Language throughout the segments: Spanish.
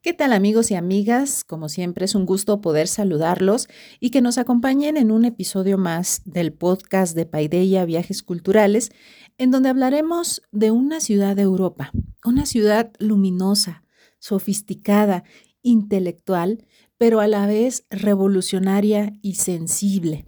¿Qué tal amigos y amigas? Como siempre es un gusto poder saludarlos y que nos acompañen en un episodio más del podcast de Paideia Viajes Culturales, en donde hablaremos de una ciudad de Europa, una ciudad luminosa, sofisticada, intelectual, pero a la vez revolucionaria y sensible.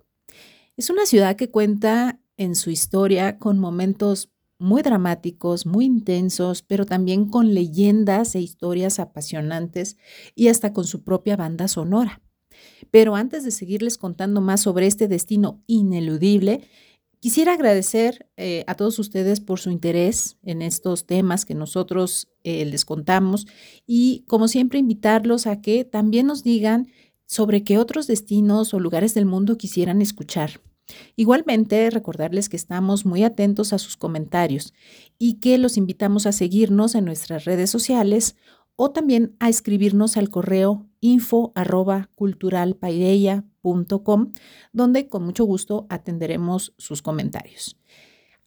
Es una ciudad que cuenta en su historia con momentos muy dramáticos, muy intensos, pero también con leyendas e historias apasionantes y hasta con su propia banda sonora. Pero antes de seguirles contando más sobre este destino ineludible, quisiera agradecer eh, a todos ustedes por su interés en estos temas que nosotros eh, les contamos y como siempre invitarlos a que también nos digan sobre qué otros destinos o lugares del mundo quisieran escuchar. Igualmente, recordarles que estamos muy atentos a sus comentarios y que los invitamos a seguirnos en nuestras redes sociales o también a escribirnos al correo info donde con mucho gusto atenderemos sus comentarios.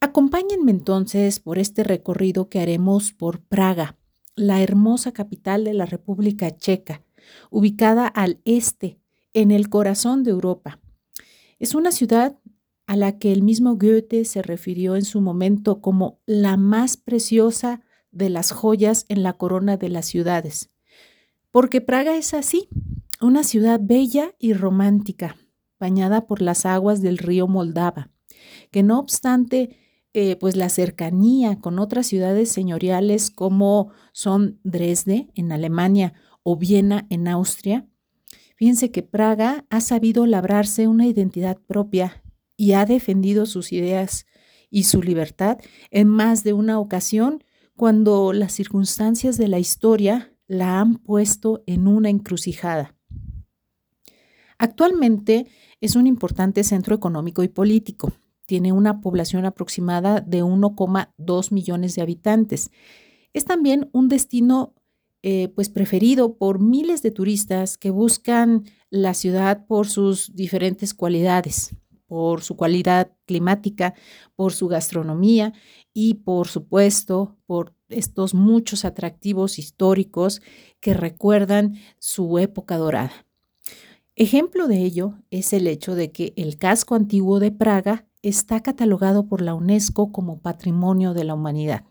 Acompáñenme entonces por este recorrido que haremos por Praga, la hermosa capital de la República Checa, ubicada al este, en el corazón de Europa es una ciudad a la que el mismo Goethe se refirió en su momento como la más preciosa de las joyas en la corona de las ciudades. Porque Praga es así, una ciudad bella y romántica, bañada por las aguas del río Moldava, que no obstante, eh, pues la cercanía con otras ciudades señoriales como son Dresde en Alemania o Viena en Austria, Fíjense que Praga ha sabido labrarse una identidad propia y ha defendido sus ideas y su libertad en más de una ocasión cuando las circunstancias de la historia la han puesto en una encrucijada. Actualmente es un importante centro económico y político. Tiene una población aproximada de 1,2 millones de habitantes. Es también un destino eh, pues preferido por miles de turistas que buscan la ciudad por sus diferentes cualidades, por su cualidad climática, por su gastronomía y por supuesto por estos muchos atractivos históricos que recuerdan su época dorada. Ejemplo de ello es el hecho de que el casco antiguo de Praga está catalogado por la UNESCO como Patrimonio de la Humanidad.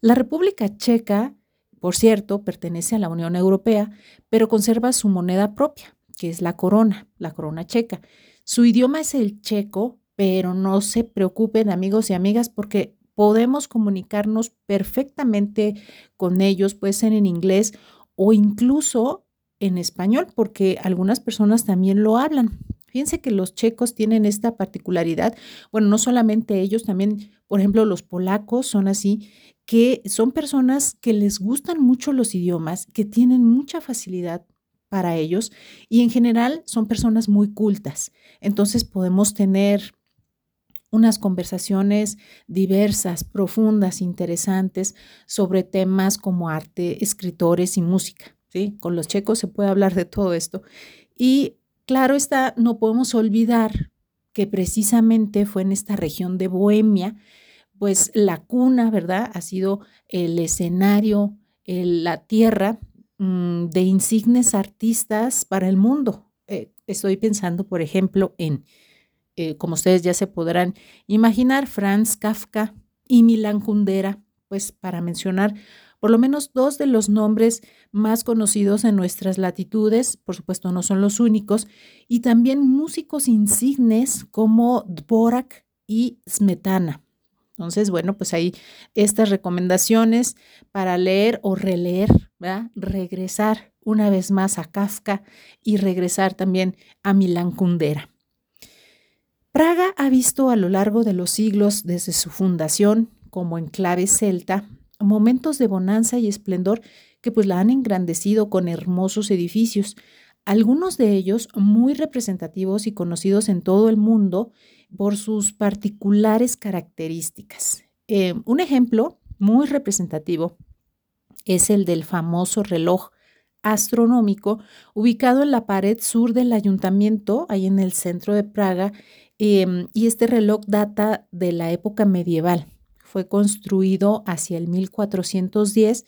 La República Checa por cierto, pertenece a la Unión Europea, pero conserva su moneda propia, que es la corona, la corona checa. Su idioma es el checo, pero no se preocupen amigos y amigas porque podemos comunicarnos perfectamente con ellos, puede ser en inglés o incluso en español, porque algunas personas también lo hablan. Fíjense que los checos tienen esta particularidad. Bueno, no solamente ellos, también, por ejemplo, los polacos son así, que son personas que les gustan mucho los idiomas, que tienen mucha facilidad para ellos y en general son personas muy cultas. Entonces podemos tener unas conversaciones diversas, profundas, interesantes sobre temas como arte, escritores y música. ¿sí? Con los checos se puede hablar de todo esto. Y Claro está, no podemos olvidar que precisamente fue en esta región de Bohemia, pues la cuna, ¿verdad? Ha sido el escenario, la tierra mm, de insignes artistas para el mundo. Eh, estoy pensando, por ejemplo, en, eh, como ustedes ya se podrán imaginar, Franz Kafka y Milan Kundera, pues para mencionar por lo menos dos de los nombres más conocidos en nuestras latitudes, por supuesto no son los únicos, y también músicos insignes como Dvorak y Smetana. Entonces, bueno, pues hay estas recomendaciones para leer o releer, regresar una vez más a Kafka y regresar también a Milán Kundera. Praga ha visto a lo largo de los siglos desde su fundación como enclave celta momentos de bonanza y esplendor que pues la han engrandecido con hermosos edificios, algunos de ellos muy representativos y conocidos en todo el mundo por sus particulares características. Eh, un ejemplo muy representativo es el del famoso reloj astronómico ubicado en la pared sur del ayuntamiento, ahí en el centro de Praga, em, y este reloj data de la época medieval fue construido hacia el 1410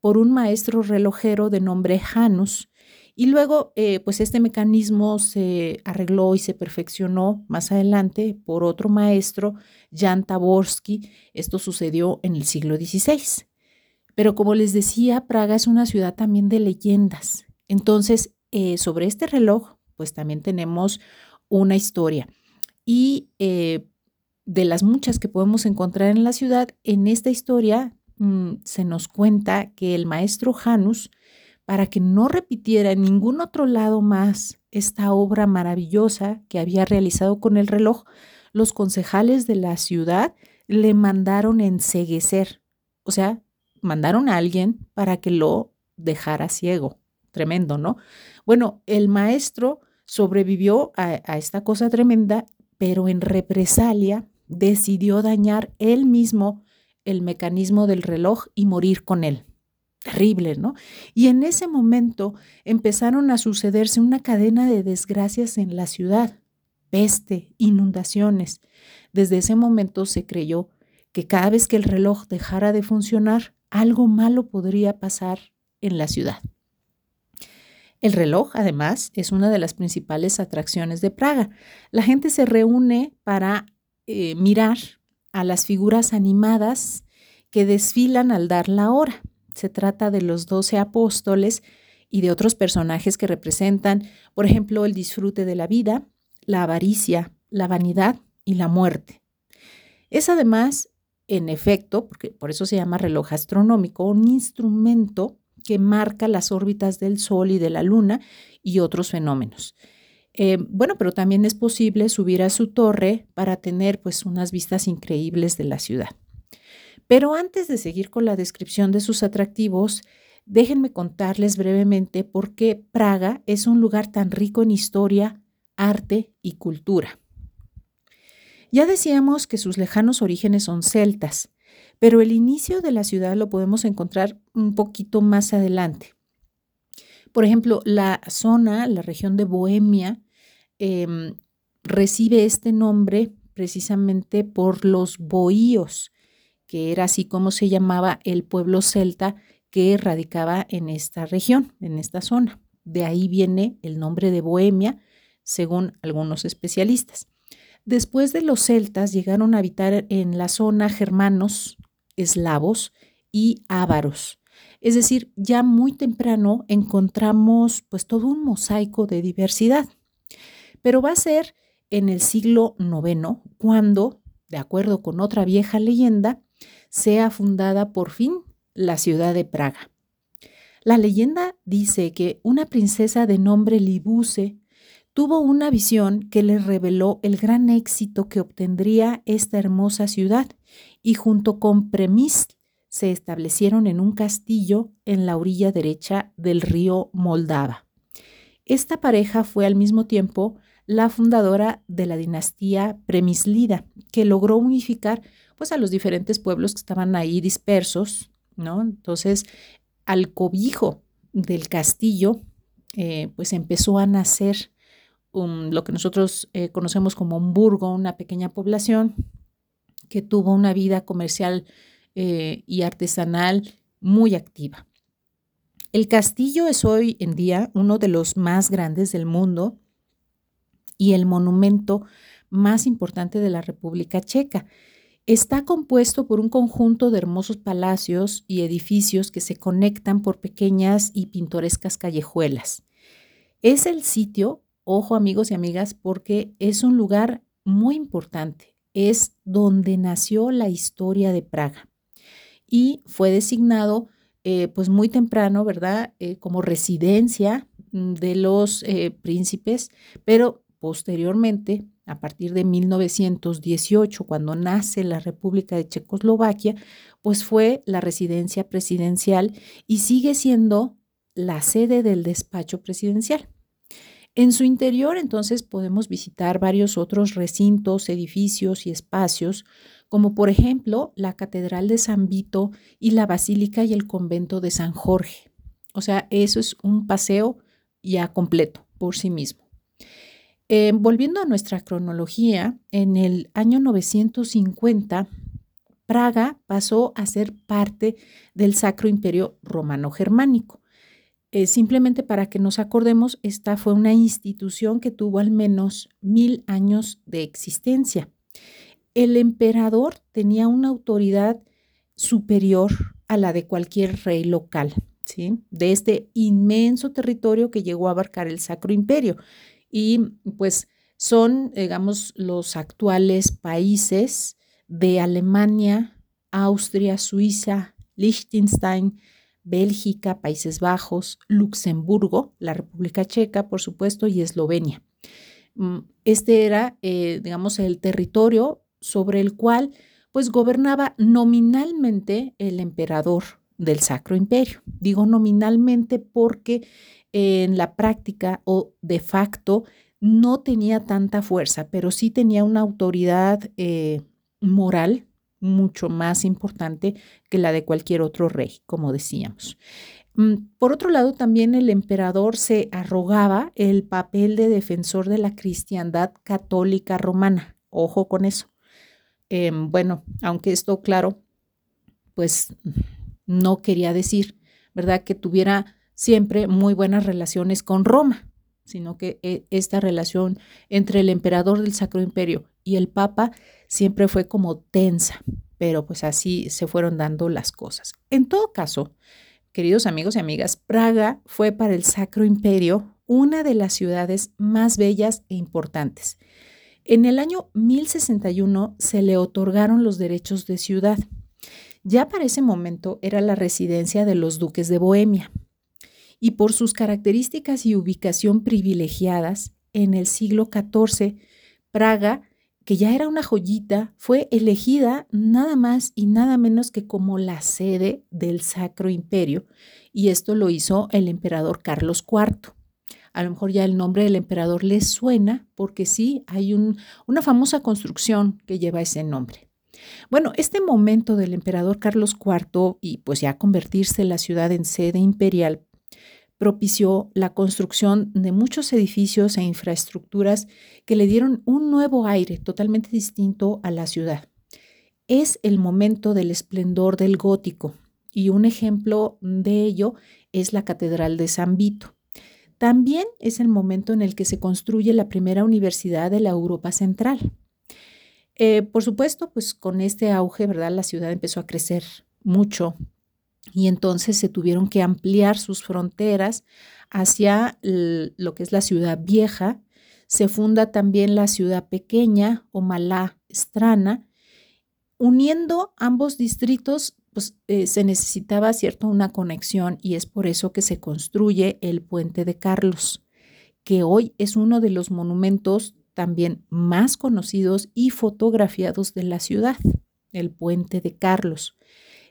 por un maestro relojero de nombre Janus. Y luego, eh, pues este mecanismo se arregló y se perfeccionó más adelante por otro maestro, Jan Taborsky. Esto sucedió en el siglo XVI. Pero como les decía, Praga es una ciudad también de leyendas. Entonces, eh, sobre este reloj, pues también tenemos una historia. Y eh, de las muchas que podemos encontrar en la ciudad, en esta historia mm, se nos cuenta que el maestro Janus, para que no repitiera en ningún otro lado más esta obra maravillosa que había realizado con el reloj, los concejales de la ciudad le mandaron enseguecer, o sea, mandaron a alguien para que lo dejara ciego. Tremendo, ¿no? Bueno, el maestro sobrevivió a, a esta cosa tremenda, pero en represalia decidió dañar él mismo el mecanismo del reloj y morir con él. Terrible, ¿no? Y en ese momento empezaron a sucederse una cadena de desgracias en la ciudad, peste, inundaciones. Desde ese momento se creyó que cada vez que el reloj dejara de funcionar, algo malo podría pasar en la ciudad. El reloj, además, es una de las principales atracciones de Praga. La gente se reúne para eh, mirar a las figuras animadas que desfilan al dar la hora. Se trata de los doce apóstoles y de otros personajes que representan, por ejemplo, el disfrute de la vida, la avaricia, la vanidad y la muerte. Es además, en efecto, porque por eso se llama reloj astronómico, un instrumento que marca las órbitas del Sol y de la Luna y otros fenómenos. Eh, bueno, pero también es posible subir a su torre para tener pues unas vistas increíbles de la ciudad. Pero antes de seguir con la descripción de sus atractivos, déjenme contarles brevemente por qué Praga es un lugar tan rico en historia, arte y cultura. Ya decíamos que sus lejanos orígenes son celtas, pero el inicio de la ciudad lo podemos encontrar un poquito más adelante. Por ejemplo, la zona, la región de Bohemia, Em, recibe este nombre precisamente por los boíos, que era así como se llamaba el pueblo celta que radicaba en esta región, en esta zona. De ahí viene el nombre de Bohemia, según algunos especialistas. Después de los celtas llegaron a habitar en la zona germanos, eslavos y ávaros. Es decir, ya muy temprano encontramos pues todo un mosaico de diversidad. Pero va a ser en el siglo IX cuando, de acuerdo con otra vieja leyenda, sea fundada por fin la ciudad de Praga. La leyenda dice que una princesa de nombre Libuse tuvo una visión que le reveló el gran éxito que obtendría esta hermosa ciudad y junto con Premis se establecieron en un castillo en la orilla derecha del río Moldava. Esta pareja fue al mismo tiempo la fundadora de la dinastía Premislida, que logró unificar pues, a los diferentes pueblos que estaban ahí dispersos, ¿no? Entonces, al cobijo del castillo, eh, pues empezó a nacer lo que nosotros eh, conocemos como un burgo, una pequeña población que tuvo una vida comercial eh, y artesanal muy activa. El castillo es hoy en día uno de los más grandes del mundo y el monumento más importante de la República Checa. Está compuesto por un conjunto de hermosos palacios y edificios que se conectan por pequeñas y pintorescas callejuelas. Es el sitio, ojo amigos y amigas, porque es un lugar muy importante. Es donde nació la historia de Praga y fue designado eh, pues muy temprano, ¿verdad? Eh, como residencia de los eh, príncipes, pero Posteriormente, a partir de 1918, cuando nace la República de Checoslovaquia, pues fue la residencia presidencial y sigue siendo la sede del despacho presidencial. En su interior, entonces, podemos visitar varios otros recintos, edificios y espacios, como por ejemplo la Catedral de San Vito y la Basílica y el Convento de San Jorge. O sea, eso es un paseo ya completo por sí mismo. Eh, volviendo a nuestra cronología, en el año 950, Praga pasó a ser parte del Sacro Imperio Romano Germánico. Eh, simplemente para que nos acordemos, esta fue una institución que tuvo al menos mil años de existencia. El emperador tenía una autoridad superior a la de cualquier rey local, ¿sí? de este inmenso territorio que llegó a abarcar el Sacro Imperio. Y pues son, digamos, los actuales países de Alemania, Austria, Suiza, Liechtenstein, Bélgica, Países Bajos, Luxemburgo, la República Checa, por supuesto, y Eslovenia. Mm, este era, eh, digamos, el territorio sobre el cual pues gobernaba nominalmente el emperador del Sacro Imperio. Digo nominalmente porque en la práctica o de facto no tenía tanta fuerza, pero sí tenía una autoridad eh, moral mucho más importante que la de cualquier otro rey, como decíamos. Mm, por otro lado, también el emperador se arrogaba el papel de defensor de la cristiandad católica romana. Ojo con eso. Em, bueno, aunque esto, claro, pues no quería decir, ¿verdad? Que tuviera siempre muy buenas relaciones con Roma, sino que eh, esta relación entre el emperador del Sacro Imperio y el Papa siempre fue como tensa, pero pues así se fueron dando las cosas. En todo caso, queridos amigos y amigas, Praga fue para el Sacro Imperio una de las ciudades más bellas e importantes. En el año 1061 se le otorgaron los derechos de ciudad. Ya para ese momento era la residencia de los duques de Bohemia. Y por sus características y ubicación privilegiadas, en el siglo XIV, Praga que ya era una joyita, fue elegida nada más y nada menos que como la sede del Sacro Imperio, y esto lo hizo el emperador Carlos IV. A lo mejor ya el nombre del emperador les suena porque sí, hay una famosa construcción que lleva ese nombre. Bueno, este momento del emperador Carlos IV y pues ya convertirse la ciudad en sede imperial propició la construcción de muchos edificios e infraestructuras que le dieron un nuevo aire totalmente distinto a la ciudad. Es el momento del esplendor del gótico y un ejemplo de ello es la Catedral de San Vito. También es el momento en el que se construye la primera universidad de la Europa Central. Eh, por supuesto, pues con este auge, ¿verdad? La ciudad empezó a crecer mucho y entonces se tuvieron que ampliar sus fronteras hacia lo que es la ciudad vieja. Se funda también la ciudad pequeña o Malá Estrana. Uniendo ambos distritos, pues eh, se necesitaba cierto una conexión y es por eso que se construye el puente de Carlos, que hoy es uno de los monumentos también más conocidos y fotografiados de la ciudad, el puente de Carlos.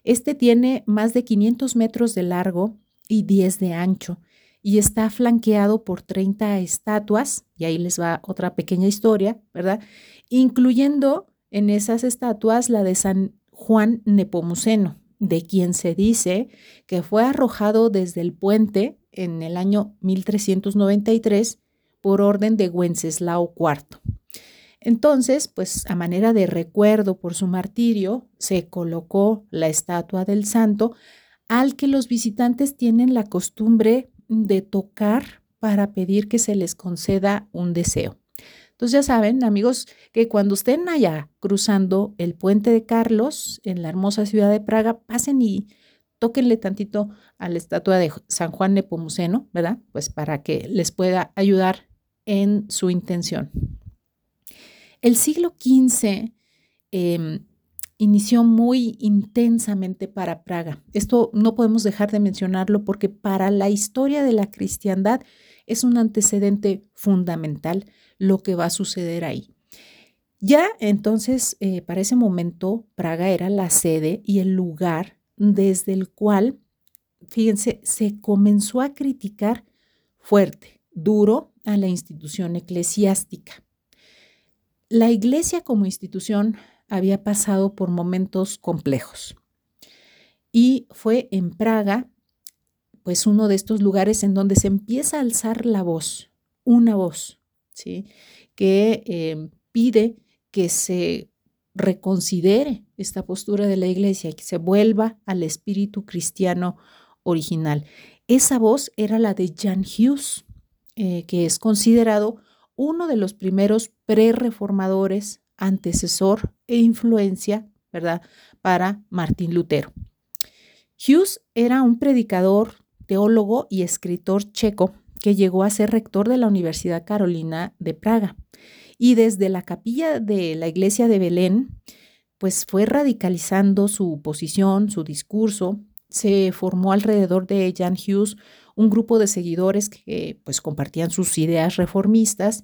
Este tiene más de 500 metros de largo y 10 de ancho y está flanqueado por 30 estatuas, y ahí les va otra pequeña historia, ¿verdad? Incluyendo en esas estatuas la de San Juan Nepomuceno, de quien se dice que fue arrojado desde el puente en el año 1393 por orden de Wenceslao IV. Entonces, pues a manera de recuerdo por su martirio, se colocó la estatua del santo al que los visitantes tienen la costumbre de tocar para pedir que se les conceda un deseo. Entonces ya saben, amigos, que cuando estén allá cruzando el puente de Carlos en la hermosa ciudad de Praga, pasen y tóquenle tantito a la estatua de San Juan Nepomuceno, ¿verdad? Pues para que les pueda ayudar en su intención. El siglo XV em, inició muy intensamente para Praga. Esto no podemos dejar de mencionarlo porque para la historia de la cristiandad es un antecedente fundamental lo que va a suceder ahí. Ya entonces, eh, para ese momento, Praga era la sede y el lugar desde el cual, fíjense, se comenzó a criticar fuerte, duro a la institución eclesiástica. La iglesia como institución había pasado por momentos complejos y fue en Praga, pues uno de estos lugares en donde se empieza a alzar la voz, una voz, ¿sí? que eh, pide que se reconsidere esta postura de la iglesia y que se vuelva al espíritu cristiano original. Esa voz era la de Jan Hughes, eh, que es considerado uno de los primeros pre-reformadores, antecesor e influencia, ¿verdad?, para Martín Lutero. Hughes era un predicador, teólogo y escritor checo que llegó a ser rector de la Universidad Carolina de Praga. Y desde la capilla de la iglesia de Belén, pues fue radicalizando su posición, su discurso. Se formó alrededor de Jan Hughes un grupo de seguidores que pues compartían sus ideas reformistas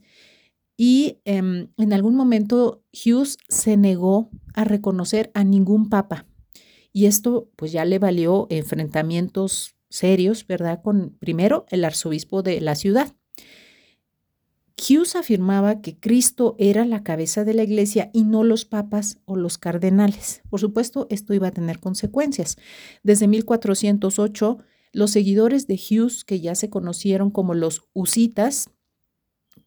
y em, en algún momento Hughes se negó a reconocer a ningún papa y esto pues ya le valió enfrentamientos serios, ¿verdad? Con primero el arzobispo de la ciudad. Hughes afirmaba que Cristo era la cabeza de la iglesia y no los papas o los cardenales. Por supuesto, esto iba a tener consecuencias. Desde 1408, los seguidores de Hughes, que ya se conocieron como los husitas,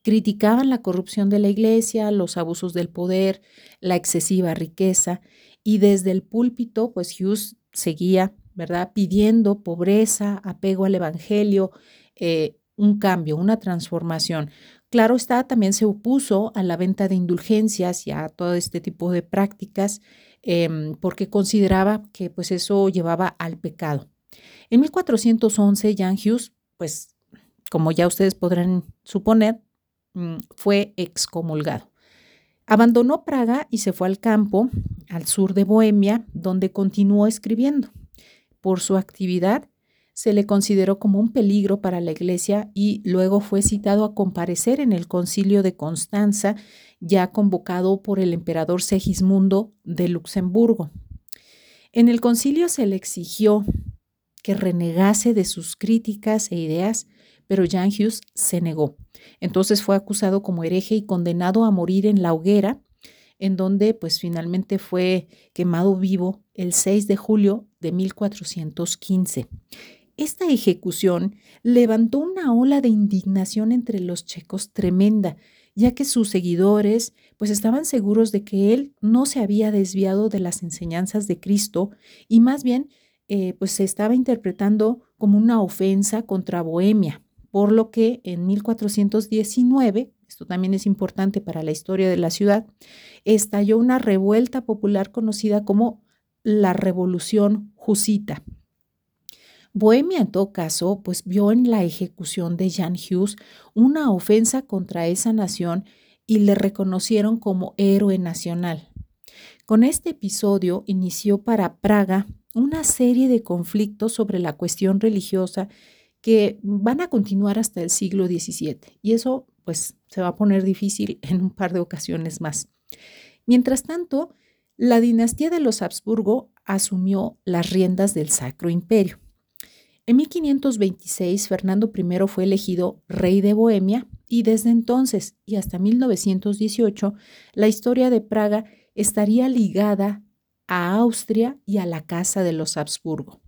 criticaban la corrupción de la iglesia, los abusos del poder, la excesiva riqueza, y desde el púlpito, pues Hughes seguía ¿verdad? Pidiendo pobreza, apego al Evangelio, eh, un cambio, una transformación. Claro está, también se opuso a la venta de indulgencias y a todo este tipo de prácticas em, porque consideraba que pues eso llevaba al pecado. En 1411, Jan Hughes, pues como ya ustedes podrán suponer, mm, fue excomulgado. Abandonó Praga y se fue al campo, al sur de Bohemia, donde continuó escribiendo por su actividad, se le consideró como un peligro para la Iglesia y luego fue citado a comparecer en el concilio de Constanza, ya convocado por el emperador Segismundo de Luxemburgo. En el concilio se le exigió que renegase de sus críticas e ideas, pero Jan Hughes se negó. Entonces fue acusado como hereje y condenado a morir en la hoguera, en donde pues finalmente fue quemado vivo el 6 de julio de 1415. Esta ejecución levantó una ola de indignación entre los checos tremenda, ya que sus seguidores pues estaban seguros de que él no se había desviado de las enseñanzas de Cristo y más bien eh, pues se estaba interpretando como una ofensa contra Bohemia, por lo que en 1419, esto también es importante para la historia de la ciudad, estalló una revuelta popular conocida como la revolución jusita. Bohemia, en todo caso, pues vio en la ejecución de Jan Hughes una ofensa contra esa nación y le reconocieron como héroe nacional. Con este episodio inició para Praga una serie de conflictos sobre la cuestión religiosa que van a continuar hasta el siglo XVII y eso pues se va a poner difícil en un par de ocasiones más. Mientras tanto, la dinastía de los Habsburgo asumió las riendas del Sacro Imperio. En 1526, Fernando I fue elegido rey de Bohemia y desde entonces y hasta 1918, la historia de Praga estaría ligada a Austria y a la Casa de los Habsburgo.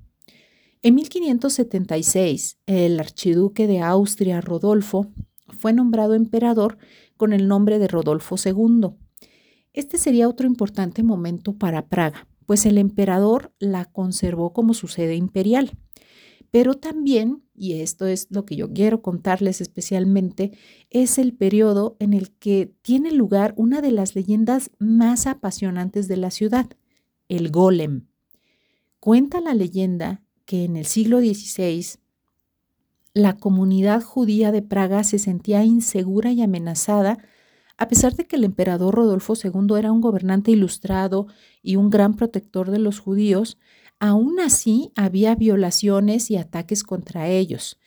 En 1576, el archiduque de Austria, Rodolfo, fue nombrado emperador con el nombre de Rodolfo II. Este sería otro importante momento para Praga, pues el emperador la conservó como su sede imperial. Pero también, y esto es lo que yo quiero contarles especialmente, es el periodo en el que tiene lugar una de las leyendas más apasionantes de la ciudad, el golem. Cuenta la leyenda que en el siglo XVI la comunidad judía de Praga se sentía insegura y amenazada a pesar de que el emperador Rodolfo II era un gobernante ilustrado y un gran protector de los judíos, aún así había violaciones y ataques contra ellos.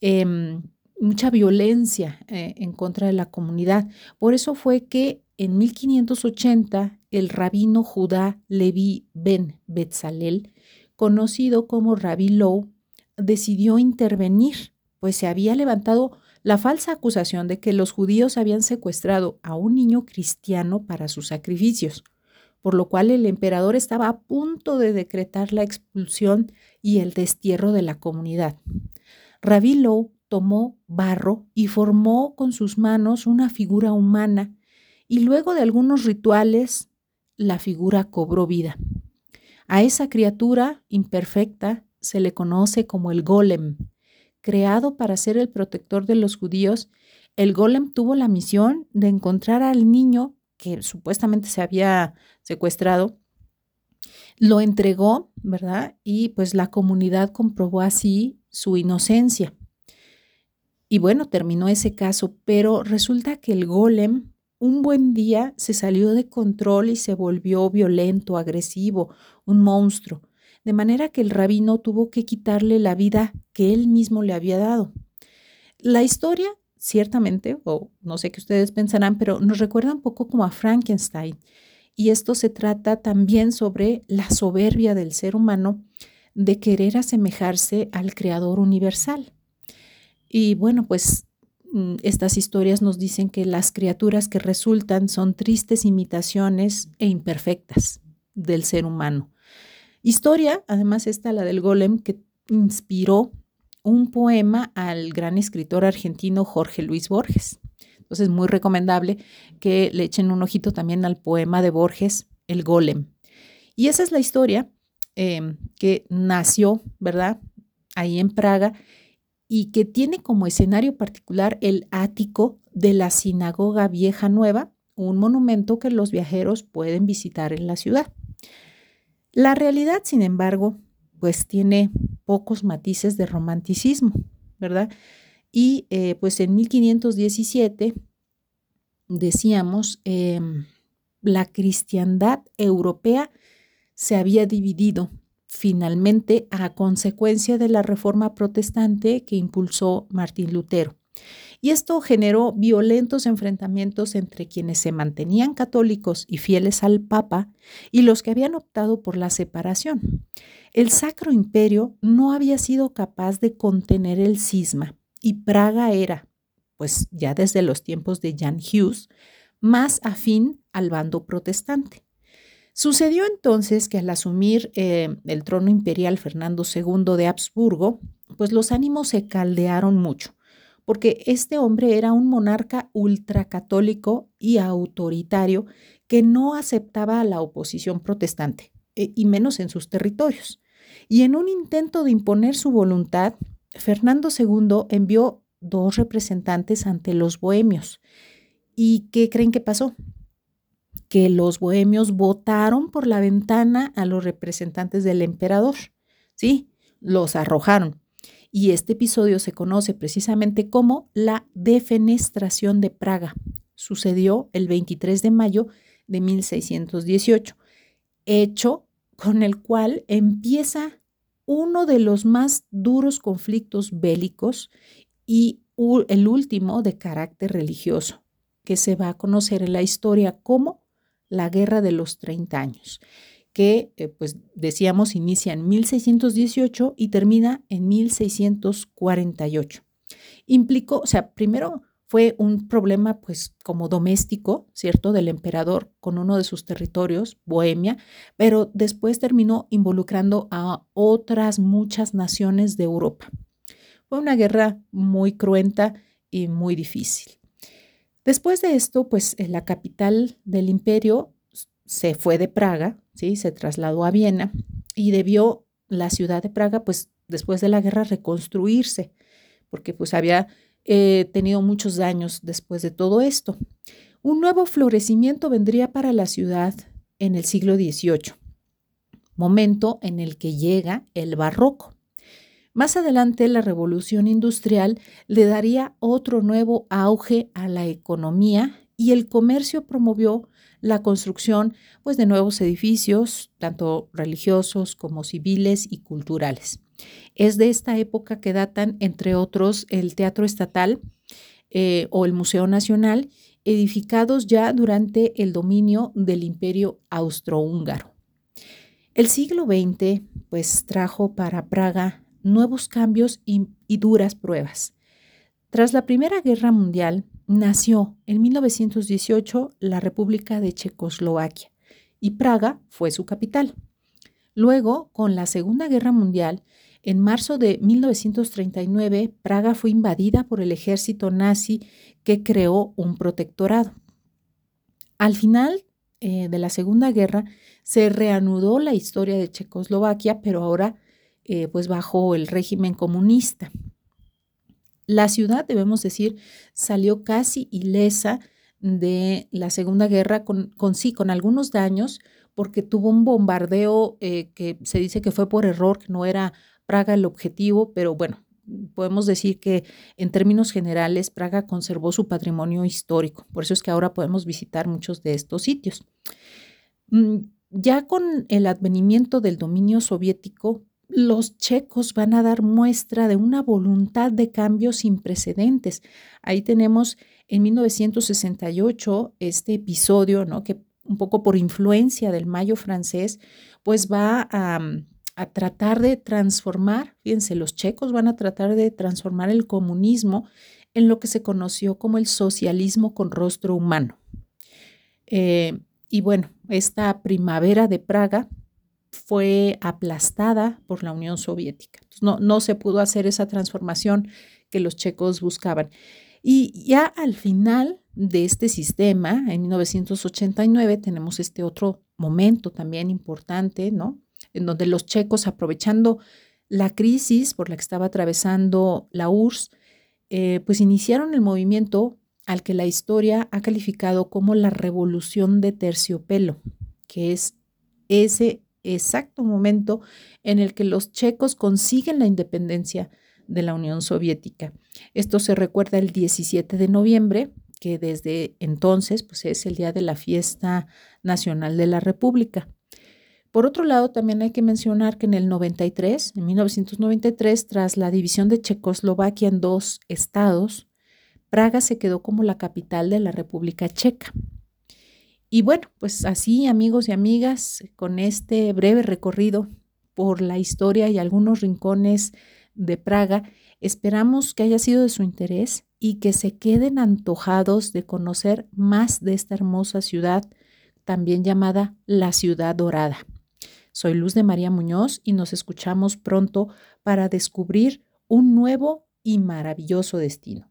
Em, mucha violencia eh, en contra de la comunidad. Por eso fue que en 1580 el rabino Judá Levi ben Betzalel, conocido como Rabbi Low, decidió intervenir, pues se había levantado la falsa acusación de que los judíos habían secuestrado a un niño cristiano para sus sacrificios, por lo cual el emperador estaba a punto de decretar la expulsión y el destierro de la comunidad. Rabí Low tomó barro y formó con sus manos una figura humana y luego de algunos rituales la figura cobró vida. A esa criatura imperfecta se le conoce como el golem. Creado para ser el protector de los judíos, el golem tuvo la misión de encontrar al niño que supuestamente se había secuestrado, lo entregó, ¿verdad? Y pues la comunidad comprobó así su inocencia. Y bueno, terminó ese caso, pero resulta que el golem un buen día se salió de control y se volvió violento, agresivo, un monstruo, de manera que el rabino tuvo que quitarle la vida que él mismo le había dado. La historia, ciertamente, o no sé qué ustedes pensarán, pero nos recuerda un poco como a Frankenstein. Y esto se trata también sobre la soberbia del ser humano de querer asemejarse al Creador universal. Y bueno, pues estas historias nos dicen que las criaturas que resultan son tristes imitaciones e imperfectas del ser humano. Historia, además esta, la del golem, que inspiró un poema al gran escritor argentino Jorge Luis Borges. Entonces, muy recomendable que le echen un ojito también al poema de Borges, El golem. Y esa es la historia em, que nació, ¿verdad? Ahí en Praga y que tiene como escenario particular el ático de la Sinagoga Vieja Nueva, un monumento que los viajeros pueden visitar en la ciudad. La realidad, sin embargo, pues tiene pocos matices de romanticismo, ¿verdad? Y eh, pues en 1517, decíamos, em, la cristiandad europea se había dividido finalmente a consecuencia de la reforma protestante que impulsó Martín Lutero. Y esto generó violentos enfrentamientos entre quienes se mantenían católicos y fieles al Papa y los que habían optado por la separación. El Sacro Imperio no había sido capaz de contener el cisma y Praga era, pues ya desde los tiempos de Jan Hughes, más afín al bando protestante. Sucedió entonces que al asumir eh, el trono imperial Fernando II de Habsburgo, pues los ánimos se caldearon mucho, porque este hombre era un monarca ultracatólico y autoritario que no aceptaba a la oposición protestante, e, y menos en sus territorios. Y en un intento de imponer su voluntad, Fernando II envió dos representantes ante los bohemios. ¿Y qué creen que pasó? Que los bohemios votaron por la ventana a los representantes del emperador, ¿sí? Los arrojaron. Y este episodio se conoce precisamente como la defenestración de Praga. Sucedió el 23 de mayo de 1618, hecho con el cual empieza uno de los más duros conflictos bélicos y el último de carácter religioso, que se va a conocer en la historia como la Guerra de los 30 años, que, eh, pues decíamos, inicia en 1618 y termina en 1648. Implicó, o sea, primero fue un problema pues como doméstico, ¿cierto?, del emperador con uno de sus territorios, Bohemia, pero después terminó involucrando a otras muchas naciones de Europa. Fue una guerra muy cruenta y muy difícil. Después de esto, pues la capital del imperio se fue de Praga, ¿sí? se trasladó a Viena y debió la ciudad de Praga, pues después de la guerra, reconstruirse, porque pues había eh, tenido muchos daños después de todo esto. Un nuevo florecimiento vendría para la ciudad en el siglo XVIII, momento en el que llega el barroco. Más adelante, la revolución industrial le daría otro nuevo auge a la economía y el comercio promovió la construcción pues, de nuevos edificios, tanto religiosos como civiles y culturales. Es de esta época que datan, entre otros, el Teatro Estatal eh, o el Museo Nacional, edificados ya durante el dominio del Imperio Austrohúngaro. El siglo XX pues trajo para Praga nuevos cambios y, duras pruebas. Tras la Primera Guerra Mundial, nació en 1918 la República de Checoslovaquia y Praga fue su capital. Luego, con la Segunda Guerra Mundial, en marzo de 1939, Praga fue invadida por el ejército nazi que creó un protectorado. Al final eh, de la Segunda Guerra se reanudó la historia de Checoslovaquia, pero ahora eh, pues bajo el régimen comunista. La ciudad, debemos decir, salió casi ilesa de la Segunda Guerra con, sí, con algunos daños, porque tuvo un bombardeo eh, que se dice que fue por error, que no era Praga el objetivo, pero bueno, podemos decir que en términos generales Praga conservó su patrimonio histórico. Por eso es que ahora podemos visitar muchos de estos sitios. Mm, ya con el advenimiento del dominio soviético, los checos van a dar muestra de una voluntad de cambio sin precedentes. Ahí tenemos en 1968 este episodio, ¿no? que un poco por influencia del mayo francés, pues va a, tratar de transformar, fíjense, los checos van a tratar de transformar el comunismo en lo que se conoció como el socialismo con rostro humano. Eh, y bueno, esta primavera de Praga fue aplastada por la Unión Soviética. No, no se pudo hacer esa transformación que los checos buscaban. Y ya al final de este sistema, en 1989, tenemos este otro momento también importante, ¿no? En donde los checos, aprovechando la crisis por la que estaba atravesando la URSS, eh, pues iniciaron el movimiento al que la historia ha calificado como la revolución de terciopelo, que es ese exacto momento en el que los checos consiguen la independencia de la Unión Soviética. Esto se recuerda el 17 de noviembre, que desde entonces pues, es el día de la fiesta nacional de la República. Por otro lado, también hay que mencionar que en el 93, en 1993, tras la división de Checoslovaquia en dos estados, Praga se quedó como la capital de la República Checa. Y bueno, pues así amigos y amigas, con este breve recorrido por la historia y algunos rincones de Praga, esperamos que haya sido de su interés y que se queden antojados de conocer más de esta hermosa ciudad, también llamada la Ciudad Dorada. Soy Luz de María Muñoz y nos escuchamos pronto para descubrir un nuevo y maravilloso destino.